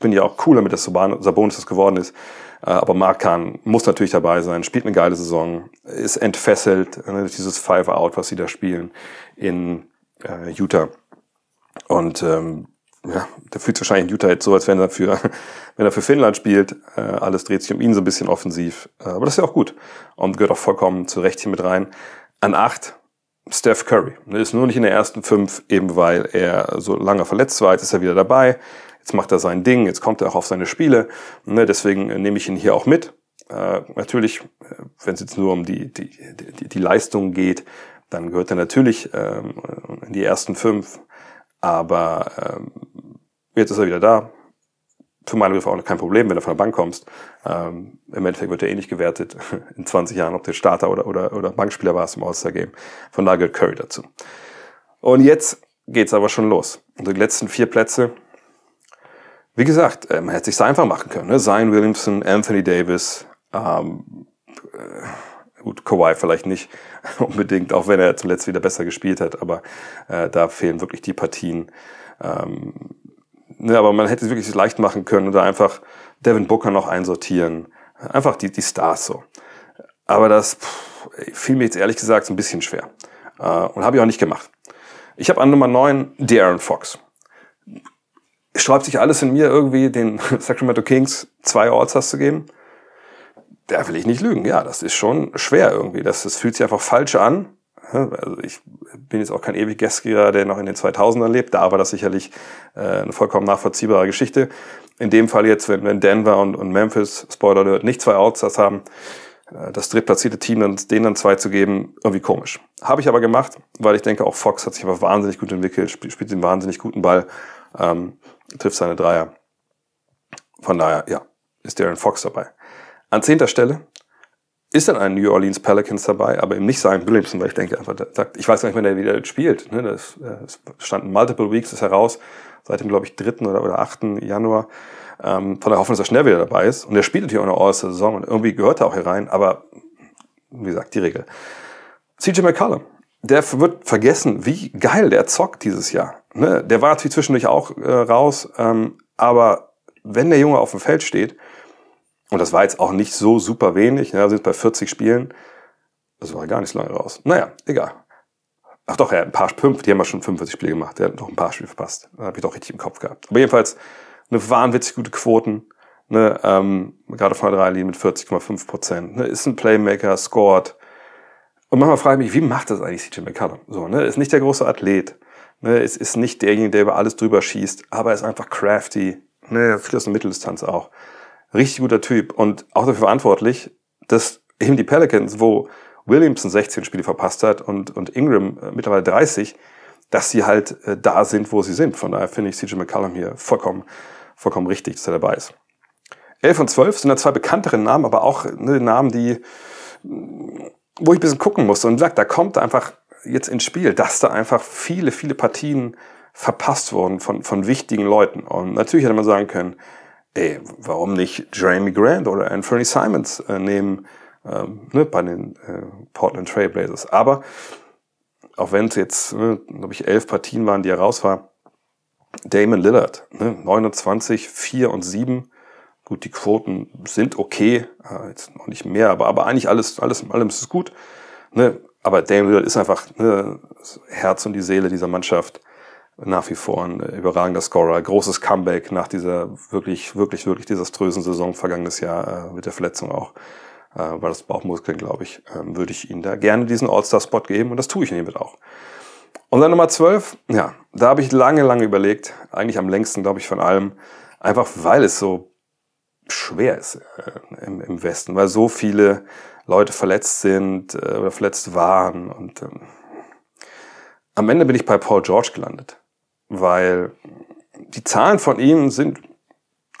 Bin ja auch cooler mit, dass Sabonis das geworden ist. Äh, aber Markan muss natürlich dabei sein, spielt eine geile Saison, ist entfesselt ne, durch dieses Five-Out, was sie da spielen in äh, Utah. Und ähm, ja, der fühlt sich wahrscheinlich in Utah jetzt so, als wenn er für, *laughs* wenn er für Finnland spielt. Äh, alles dreht sich um ihn so ein bisschen offensiv. Äh, aber das ist ja auch gut. Und gehört auch vollkommen zu Recht hier mit rein. An acht Steph Curry. Er ist nur nicht in der ersten fünf, eben weil er so lange verletzt war. Jetzt ist er wieder dabei. Jetzt macht er sein Ding. Jetzt kommt er auch auf seine Spiele. Ne, deswegen nehme ich ihn hier auch mit. Äh, natürlich, äh, wenn es jetzt nur um die, die, die, die Leistung geht, dann gehört er natürlich ähm, in die ersten fünf. Aber ähm, jetzt ist er wieder da. Für meine Begriffe auch kein Problem, wenn du von der Bank kommst. Ähm, Im Endeffekt wird er eh nicht gewertet *laughs* in 20 Jahren, ob der Starter oder, oder, oder Bankspieler war im All-Star-Game. Von da gehört Curry dazu. Und jetzt geht's aber schon los. Und die letzten vier Plätze, wie gesagt, äh, man hätte sich einfach machen können. Ne? Zion Williamson, Anthony Davis, ähm, äh, gut, Kawhi vielleicht nicht *laughs* unbedingt, auch wenn er zuletzt wieder besser gespielt hat, aber äh, da fehlen wirklich die Partien. Ähm, ne, aber man hätte es wirklich leicht machen können oder einfach Devin Booker noch einsortieren. Einfach die, die Stars so. Aber das pff, fiel mir jetzt ehrlich gesagt so ein bisschen schwer. Äh, und habe ich auch nicht gemacht. Ich habe an Nummer 9 De'Aaron Fox. Sträubt sich alles in mir irgendwie, den *laughs* Sacramento Kings zwei All-Stars zu geben? Da will ich nicht lügen. Ja, das ist schon schwer irgendwie. Das, das fühlt sich einfach falsch an. Also ich bin jetzt auch kein ewig Gästgeber, der noch in den 2000ern lebt. Da war das sicherlich äh, eine vollkommen nachvollziehbare Geschichte. In dem Fall jetzt, wenn, Denver und, Memphis, Spoiler Alert, nicht zwei Outstars haben, äh, das drittplatzierte Team dann, denen dann zwei zu geben, irgendwie komisch. Habe ich aber gemacht, weil ich denke, auch Fox hat sich aber wahnsinnig gut entwickelt, spielt, spielt den wahnsinnig guten Ball, ähm, trifft seine Dreier. Von daher, ja, ist Darren Fox dabei. An zehnter Stelle ist dann ein New Orleans Pelicans dabei, aber eben nicht sein Williamson, weil ich denke einfach, sagt, ich weiß gar nicht, wann der wieder spielt. Ne? Das, das standen multiple weeks, ist heraus, seit dem, glaube ich, 3. oder, oder 8. Januar. Ähm, von der Hoffnung, dass er schnell wieder dabei ist. Und er spielt natürlich auch eine All-Saison und irgendwie gehört er auch hier rein, aber wie gesagt, die Regel. CJ McCollum, der wird vergessen, wie geil der zockt dieses Jahr. Ne? Der war natürlich zwischendurch auch äh, raus, ähm, aber wenn der Junge auf dem Feld steht, und das war jetzt auch nicht so super wenig. Ja, wir sind bei 40 Spielen. Das war gar nicht so lange raus. Naja, egal. Ach doch, hat ein paar fünf, die haben ja schon 45 Spiele gemacht. Der hat noch ein paar Spiele verpasst. Da habe ich doch richtig im Kopf gehabt. Aber jedenfalls eine wahnwitzig gute Quoten. Ne, ähm, gerade von der Dreilinie mit 40,5 Prozent. Ne, ist ein Playmaker, scored. Und manchmal frage ich mich, wie macht das eigentlich CJ McCallum? So, ne, ist nicht der große Athlet. Ne, ist, ist nicht derjenige, der über alles drüber schießt, aber ist einfach crafty. Ne, viel aus der Mitteldistanz auch. Richtig guter Typ und auch dafür verantwortlich, dass eben die Pelicans, wo Williamson 16 Spiele verpasst hat und, und Ingram äh, mittlerweile 30, dass sie halt äh, da sind, wo sie sind. Von daher finde ich CJ McCallum hier vollkommen, vollkommen richtig, dass er dabei ist. 11 und 12 sind da zwei bekanntere Namen, aber auch ne, Namen, die, wo ich ein bisschen gucken muss. Und sagt, da kommt einfach jetzt ins Spiel, dass da einfach viele, viele Partien verpasst wurden von, von wichtigen Leuten. Und natürlich hätte man sagen können, ey, warum nicht Jeremy Grant oder Anthony Simons äh, nehmen ähm, ne, bei den äh, Portland Trail Blazers. Aber auch wenn es jetzt, ne, glaube ich, elf Partien waren, die er raus war, Damon Lillard, ne, 29, 4 und 7. Gut, die Quoten sind okay, äh, jetzt noch nicht mehr, aber, aber eigentlich alles, alles in allem ist es gut. Ne? Aber Damon Lillard ist einfach ne, das Herz und die Seele dieser Mannschaft nach wie vor ein äh, überragender Scorer. Großes Comeback nach dieser wirklich, wirklich, wirklich desaströsen Saison vergangenes Jahr äh, mit der Verletzung auch. Äh, war das Bauchmuskeln, glaube ich, äh, würde ich Ihnen da gerne diesen All-Star-Spot geben und das tue ich hiermit auch. Und dann Nummer 12, ja, da habe ich lange, lange überlegt, eigentlich am längsten, glaube ich, von allem, einfach weil es so schwer ist äh, im, im Westen, weil so viele Leute verletzt sind äh, oder verletzt waren und ähm, am Ende bin ich bei Paul George gelandet weil die Zahlen von ihm sind,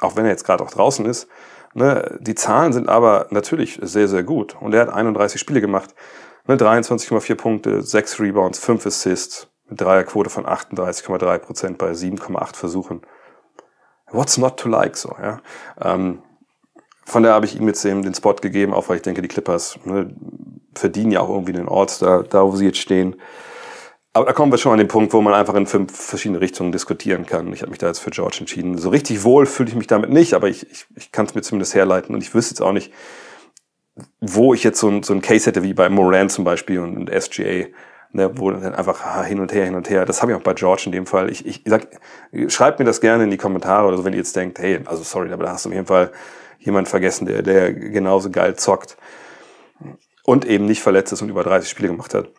auch wenn er jetzt gerade auch draußen ist, ne, die Zahlen sind aber natürlich sehr, sehr gut. Und er hat 31 Spiele gemacht, ne, 23,4 Punkte, 6 Rebounds, 5 Assists, mit Dreierquote von 38,3 Prozent bei 7,8 Versuchen. what's not to like so, ja. Ähm, von daher habe ich ihm jetzt den, den Spot gegeben, auch weil ich denke, die Clippers ne, verdienen ja auch irgendwie den Ort, da, da wo sie jetzt stehen. Aber da kommen wir schon an den Punkt, wo man einfach in fünf verschiedene Richtungen diskutieren kann. Ich habe mich da jetzt für George entschieden. So richtig wohl fühle ich mich damit nicht, aber ich, ich, ich kann es mir zumindest herleiten und ich wüsste jetzt auch nicht, wo ich jetzt so ein, so ein Case hätte wie bei Moran zum Beispiel und, und SGA, ne, wo dann einfach ah, hin und her, hin und her. Das habe ich auch bei George in dem Fall. Ich, ich sag, schreibt mir das gerne in die Kommentare oder so, wenn ihr jetzt denkt, hey, also sorry, aber da hast du auf jeden Fall jemand vergessen, der, der genauso geil zockt und eben nicht verletzt ist und über 30 Spiele gemacht hat.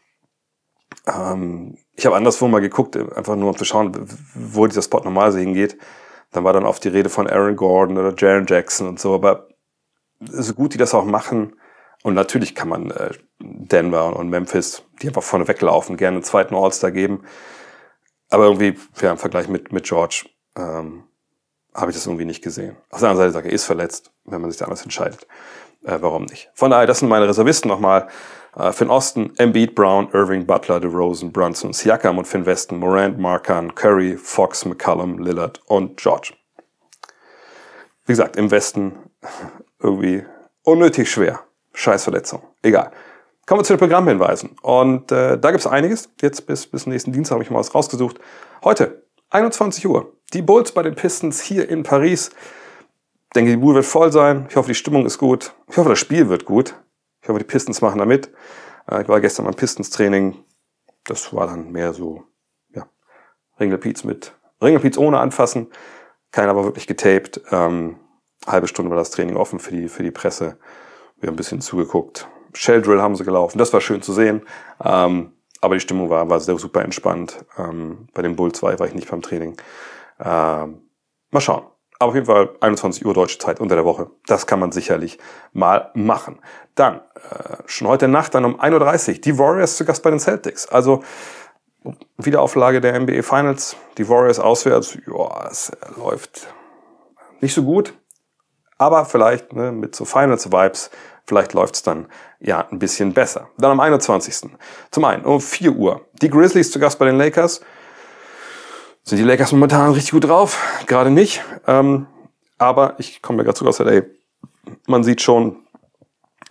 Ähm, ich habe anderswo mal geguckt, einfach nur um zu schauen, wo dieser Spot normalerweise hingeht. Dann war dann oft die Rede von Aaron Gordon oder Jaron Jackson und so, aber so gut die das auch machen, und natürlich kann man äh, Denver und Memphis, die einfach vorne weglaufen, gerne einen zweiten All-Star geben. Aber irgendwie, ja, im Vergleich mit, mit George, ähm, habe ich das irgendwie nicht gesehen. Auf der anderen Seite sage ich, er ist verletzt, wenn man sich da anders entscheidet. Äh, warum nicht? Von daher, das sind meine Reservisten nochmal. Äh, Finn Osten, Embiid, Brown, Irving, Butler, DeRozan, Brunson, Siakam und Finn Westen, Morant, Markan, Curry, Fox, McCallum, Lillard und George. Wie gesagt, im Westen *laughs* irgendwie unnötig schwer. Scheiß Verletzung. Egal. Kommen wir zu den Programmhinweisen. Und äh, da gibt's einiges. Jetzt bis, bis nächsten Dienstag habe ich mal was rausgesucht. Heute, 21 Uhr. Die Bulls bei den Pistons hier in Paris. Ich denke, die Bude wird voll sein. Ich hoffe, die Stimmung ist gut. Ich hoffe, das Spiel wird gut. Ich hoffe, die Pistons machen da mit. Äh, ich war gestern beim Pistons-Training. Das war dann mehr so, ja, Ringelpiez mit, Ringelpiez ohne anfassen. Keiner war wirklich getaped. Ähm, halbe Stunde war das Training offen für die, für die Presse. Wir haben ein bisschen zugeguckt. Shell Drill haben sie gelaufen. Das war schön zu sehen. Ähm, aber die Stimmung war, war sehr super entspannt. Ähm, bei den Bulls war, war ich nicht beim Training. Ähm, mal schauen. Aber auf jeden Fall 21 Uhr deutsche Zeit unter der Woche. Das kann man sicherlich mal machen. Dann, äh, schon heute Nacht dann um 1.30 Uhr, die Warriors zu Gast bei den Celtics. Also Wiederauflage der NBA Finals. Die Warriors auswärts, ja, es läuft nicht so gut. Aber vielleicht ne, mit so Finals-Vibes, vielleicht läuft's dann ja ein bisschen besser. Dann am 21. Zum einen um 4 Uhr. Die Grizzlies zu Gast bei den Lakers. Sind die Lakers momentan richtig gut drauf? Gerade nicht. Ähm, aber ich komme ja gerade sogar aus LA. Man sieht schon,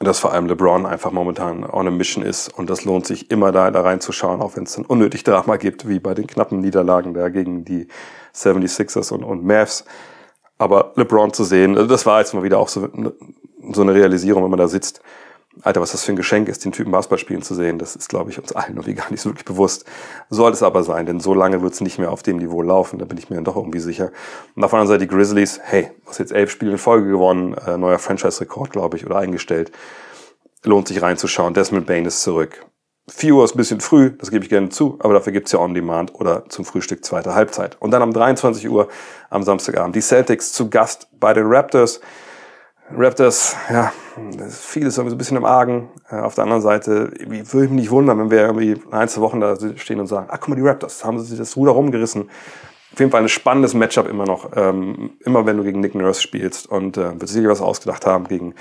dass vor allem LeBron einfach momentan on a mission ist und das lohnt sich immer da, da reinzuschauen, auch wenn es dann unnötig Drama gibt, wie bei den knappen Niederlagen da gegen die 76ers und, und Mavs. Aber LeBron zu sehen, also das war jetzt mal wieder auch so, so eine Realisierung, wenn man da sitzt. Alter, was das für ein Geschenk ist, den Typen Basketball spielen zu sehen, das ist, glaube ich, uns allen irgendwie *laughs* gar nicht so wirklich bewusst. Soll es aber sein, denn so lange wird es nicht mehr auf dem Niveau laufen, da bin ich mir dann doch irgendwie sicher. Und auf der anderen Seite die Grizzlies, hey, was jetzt elf Spiele in Folge gewonnen, äh, neuer Franchise-Rekord, glaube ich, oder eingestellt. Lohnt sich reinzuschauen. Desmond Bain ist zurück. 4 Uhr ist ein bisschen früh, das gebe ich gerne zu, aber dafür gibt's ja On Demand oder zum Frühstück zweite Halbzeit. Und dann um 23 Uhr am Samstagabend die Celtics zu Gast bei den Raptors. Raptors, ja, vieles irgendwie so ein bisschen im Argen. Äh, auf der anderen Seite, würde ich mich nicht wundern, wenn wir irgendwie ein, zwei Wochen da stehen und sagen, ach guck mal, die Raptors, haben sie sich das Ruder rumgerissen. Auf jeden Fall ein spannendes Matchup immer noch. Ähm, immer wenn du gegen Nick Nurse spielst und äh, wird sicher was ausgedacht haben gegen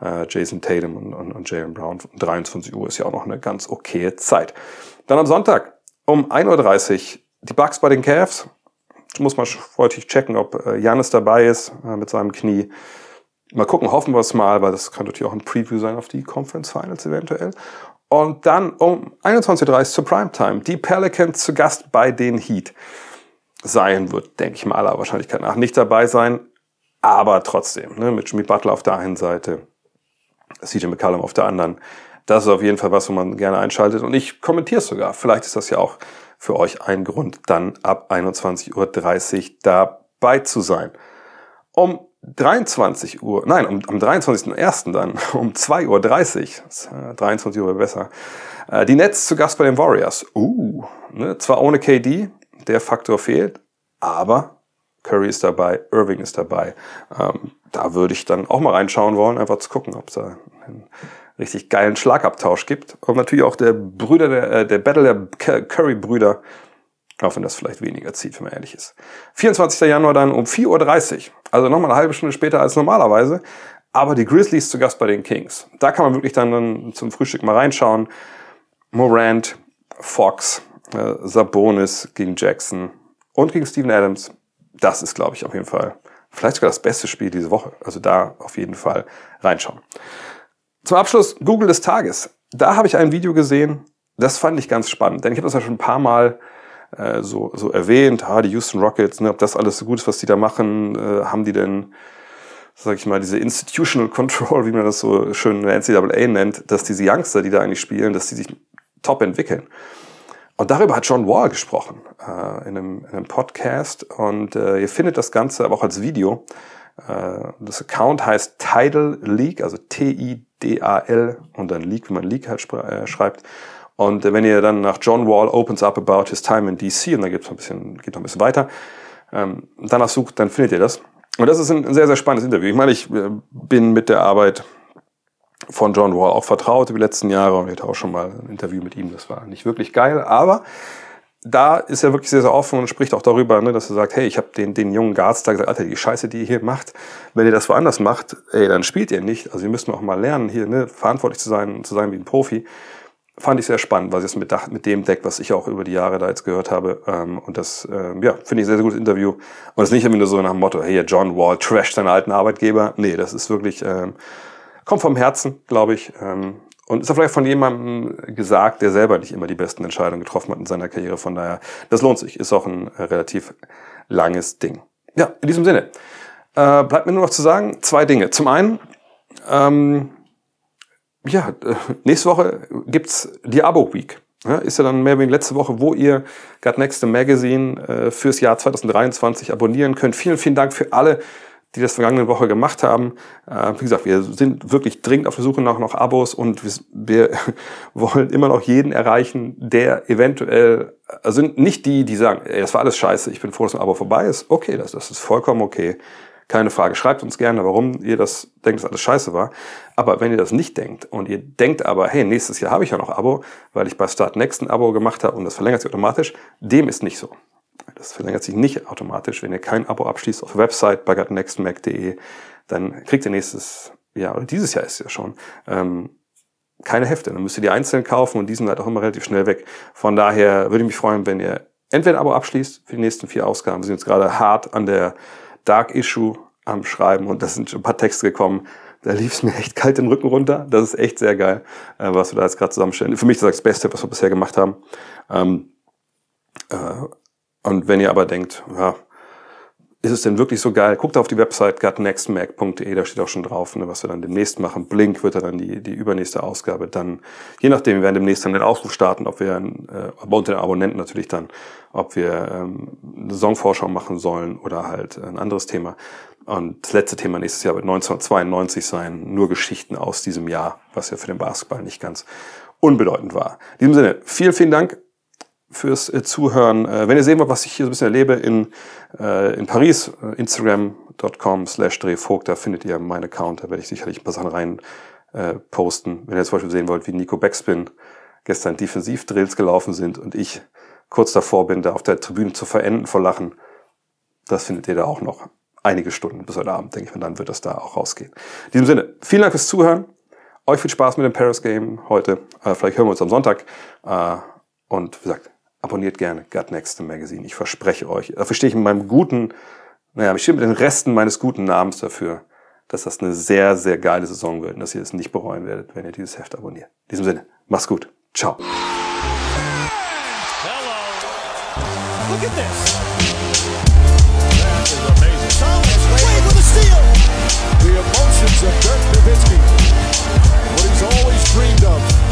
äh, Jason Tatum und, und, und Jalen Brown. 23 Uhr ist ja auch noch eine ganz okaye Zeit. Dann am Sonntag um 1.30 Uhr die Bugs bei den Cavs. Muss man freudig checken, ob äh, Janis dabei ist äh, mit seinem Knie. Mal gucken, hoffen wir es mal, weil das könnte natürlich auch ein Preview sein auf die Conference Finals eventuell. Und dann um 21.30 Uhr zur Primetime die Pelicans zu Gast bei den Heat. Sein wird, denke ich mal, aller Wahrscheinlichkeit nach nicht dabei sein. Aber trotzdem, ne, mit Jimmy Butler auf der einen Seite, CJ McCallum auf der anderen. Das ist auf jeden Fall was, wo man gerne einschaltet. Und ich kommentiere es sogar. Vielleicht ist das ja auch für euch ein Grund, dann ab 21.30 Uhr dabei zu sein. Um 23 Uhr, nein, um, am 23.01. dann, *laughs* um 2.30 Uhr, 23 Uhr wäre besser, äh, die Nets zu Gast bei den Warriors. Uh, ne, zwar ohne KD, der Faktor fehlt, aber Curry ist dabei, Irving ist dabei. Ähm, da würde ich dann auch mal reinschauen wollen, einfach zu gucken, ob es da einen richtig geilen Schlagabtausch gibt. Und natürlich auch der Brüder, der, äh, der Battle der Curry-Brüder, auch wenn das vielleicht weniger zieht, wenn man ehrlich ist. 24. Januar dann um 4.30 Uhr, also nochmal eine halbe Stunde später als normalerweise, aber die Grizzlies zu Gast bei den Kings. Da kann man wirklich dann, zum Frühstück mal reinschauen. Morant, Fox, äh, Sabonis gegen Jackson und gegen Steven Adams. Das ist, glaube ich, auf jeden Fall vielleicht sogar das beste Spiel diese Woche. Also da auf jeden Fall reinschauen. Zum Abschluss Google des Tages. Da habe ich ein Video gesehen, das fand ich ganz spannend, denn ich habe das ja schon ein paar Mal äh, so, so erwähnt, ah, die Houston Rockets, ne, ob das alles so gut ist, was die da machen, äh, haben die denn, sag ich mal, diese Institutional Control, wie man das so schön in der NCAA nennt, dass diese Youngster, die da eigentlich spielen, dass die sich top entwickeln. Und darüber hat John Wall gesprochen äh, in, einem, in einem Podcast und äh, ihr findet das Ganze aber auch als Video. Äh, das Account heißt Tidal League, also T-I-D-A-L und dann League, wie man League halt äh, schreibt. Und wenn ihr dann nach John Wall opens up about his time in DC, und da gibt's noch ein bisschen, geht noch ein bisschen weiter, ähm, danach sucht, dann findet ihr das. Und das ist ein sehr, sehr spannendes Interview. Ich meine, ich äh, bin mit der Arbeit von John Wall auch vertraut über die letzten Jahre und ich hatte auch schon mal ein Interview mit ihm. Das war nicht wirklich geil, aber da ist er wirklich sehr, sehr offen und spricht auch darüber, ne, dass er sagt, hey, ich habe den, den jungen Guards da gesagt, Alter, die Scheiße, die ihr hier macht, wenn ihr das woanders macht, ey, dann spielt ihr nicht. Also ihr müsst auch mal lernen, hier ne, verantwortlich zu sein, zu sein wie ein Profi fand ich sehr spannend, was es mit, mit dem deckt, was ich auch über die Jahre da jetzt gehört habe. Ähm, und das, ähm, ja, finde ich ein sehr, sehr gutes Interview. Und es ist nicht immer nur so nach dem Motto, hey, John Wall trasht seinen alten Arbeitgeber. Nee, das ist wirklich, ähm, kommt vom Herzen, glaube ich. Ähm, und ist auch vielleicht von jemandem gesagt, der selber nicht immer die besten Entscheidungen getroffen hat in seiner Karriere. Von daher, das lohnt sich. Ist auch ein äh, relativ langes Ding. Ja, in diesem Sinne. Äh, bleibt mir nur noch zu sagen, zwei Dinge. Zum einen, ähm, ja, äh, nächste Woche gibt's die Abo-Week. Ja, ist ja dann mehr wie letzte Woche, wo ihr Got Next Magazine äh, fürs Jahr 2023 abonnieren könnt. Vielen, vielen Dank für alle, die das vergangene Woche gemacht haben. Äh, wie gesagt, wir sind wirklich dringend auf der Suche nach noch Abos und wir, wir *laughs* wollen immer noch jeden erreichen, der eventuell, also nicht die, die sagen, ey, das war alles scheiße, ich bin froh, dass ein Abo vorbei ist. Okay, das, das ist vollkommen okay. Keine Frage. Schreibt uns gerne, warum ihr das denkt, dass alles scheiße war. Aber wenn ihr das nicht denkt und ihr denkt aber, hey, nächstes Jahr habe ich ja noch Abo, weil ich bei Start Next ein Abo gemacht habe und das verlängert sich automatisch, dem ist nicht so. Das verlängert sich nicht automatisch. Wenn ihr kein Abo abschließt auf der Website bagatnextmac.de, dann kriegt ihr nächstes Jahr, oder dieses Jahr ist es ja schon, ähm, keine Hefte. Dann müsst ihr die einzeln kaufen und die sind halt auch immer relativ schnell weg. Von daher würde ich mich freuen, wenn ihr entweder ein Abo abschließt für die nächsten vier Ausgaben. Wir sind jetzt gerade hart an der Dark Issue am Schreiben und da sind schon ein paar Texte gekommen. Da lief es mir echt kalt den Rücken runter. Das ist echt sehr geil, äh, was wir da jetzt gerade zusammenstellen. Für mich ist das das Beste, was wir bisher gemacht haben. Ähm, äh, und wenn ihr aber denkt, ja, ist es denn wirklich so geil? Guckt auf die Website gutnextmac.de, da steht auch schon drauf, ne, was wir dann demnächst machen. Blink wird dann die, die übernächste Ausgabe dann, je nachdem, wir werden demnächst dann den Ausruf starten, ob wir, äh, aber unter den Abonnenten natürlich dann, ob wir ähm, eine Songvorschau machen sollen oder halt ein anderes Thema. Und das letzte Thema nächstes Jahr wird 1992 sein, nur Geschichten aus diesem Jahr, was ja für den Basketball nicht ganz unbedeutend war. In diesem Sinne, vielen, vielen Dank fürs äh, Zuhören. Äh, wenn ihr sehen wollt, was ich hier so ein bisschen erlebe in, äh, in Paris, instagram.com slash drehvogt, da findet ihr meinen Account, da werde ich sicherlich ein paar Sachen rein posten. Wenn ihr zum Beispiel sehen wollt, wie Nico Backspin gestern Defensivdrills gelaufen sind und ich kurz davor bin, da auf der Tribüne zu verenden vor Lachen, das findet ihr da auch noch einige Stunden bis heute Abend, denke ich, und dann wird das da auch rausgehen. In diesem Sinne, vielen Dank fürs Zuhören. Euch viel Spaß mit dem Paris Game heute. vielleicht hören wir uns am Sonntag. und wie gesagt, abonniert gerne Gut Next Magazine. Ich verspreche euch, dafür stehe ich mit meinem guten, naja, ich stehe mit den Resten meines guten Namens dafür, dass das eine sehr, sehr geile Saison wird und dass ihr es nicht bereuen werdet, wenn ihr dieses Heft abonniert. In diesem Sinne, macht's gut. Ciao. Look at this. The emotions of Dirk Nowitzki. What he's always dreamed of.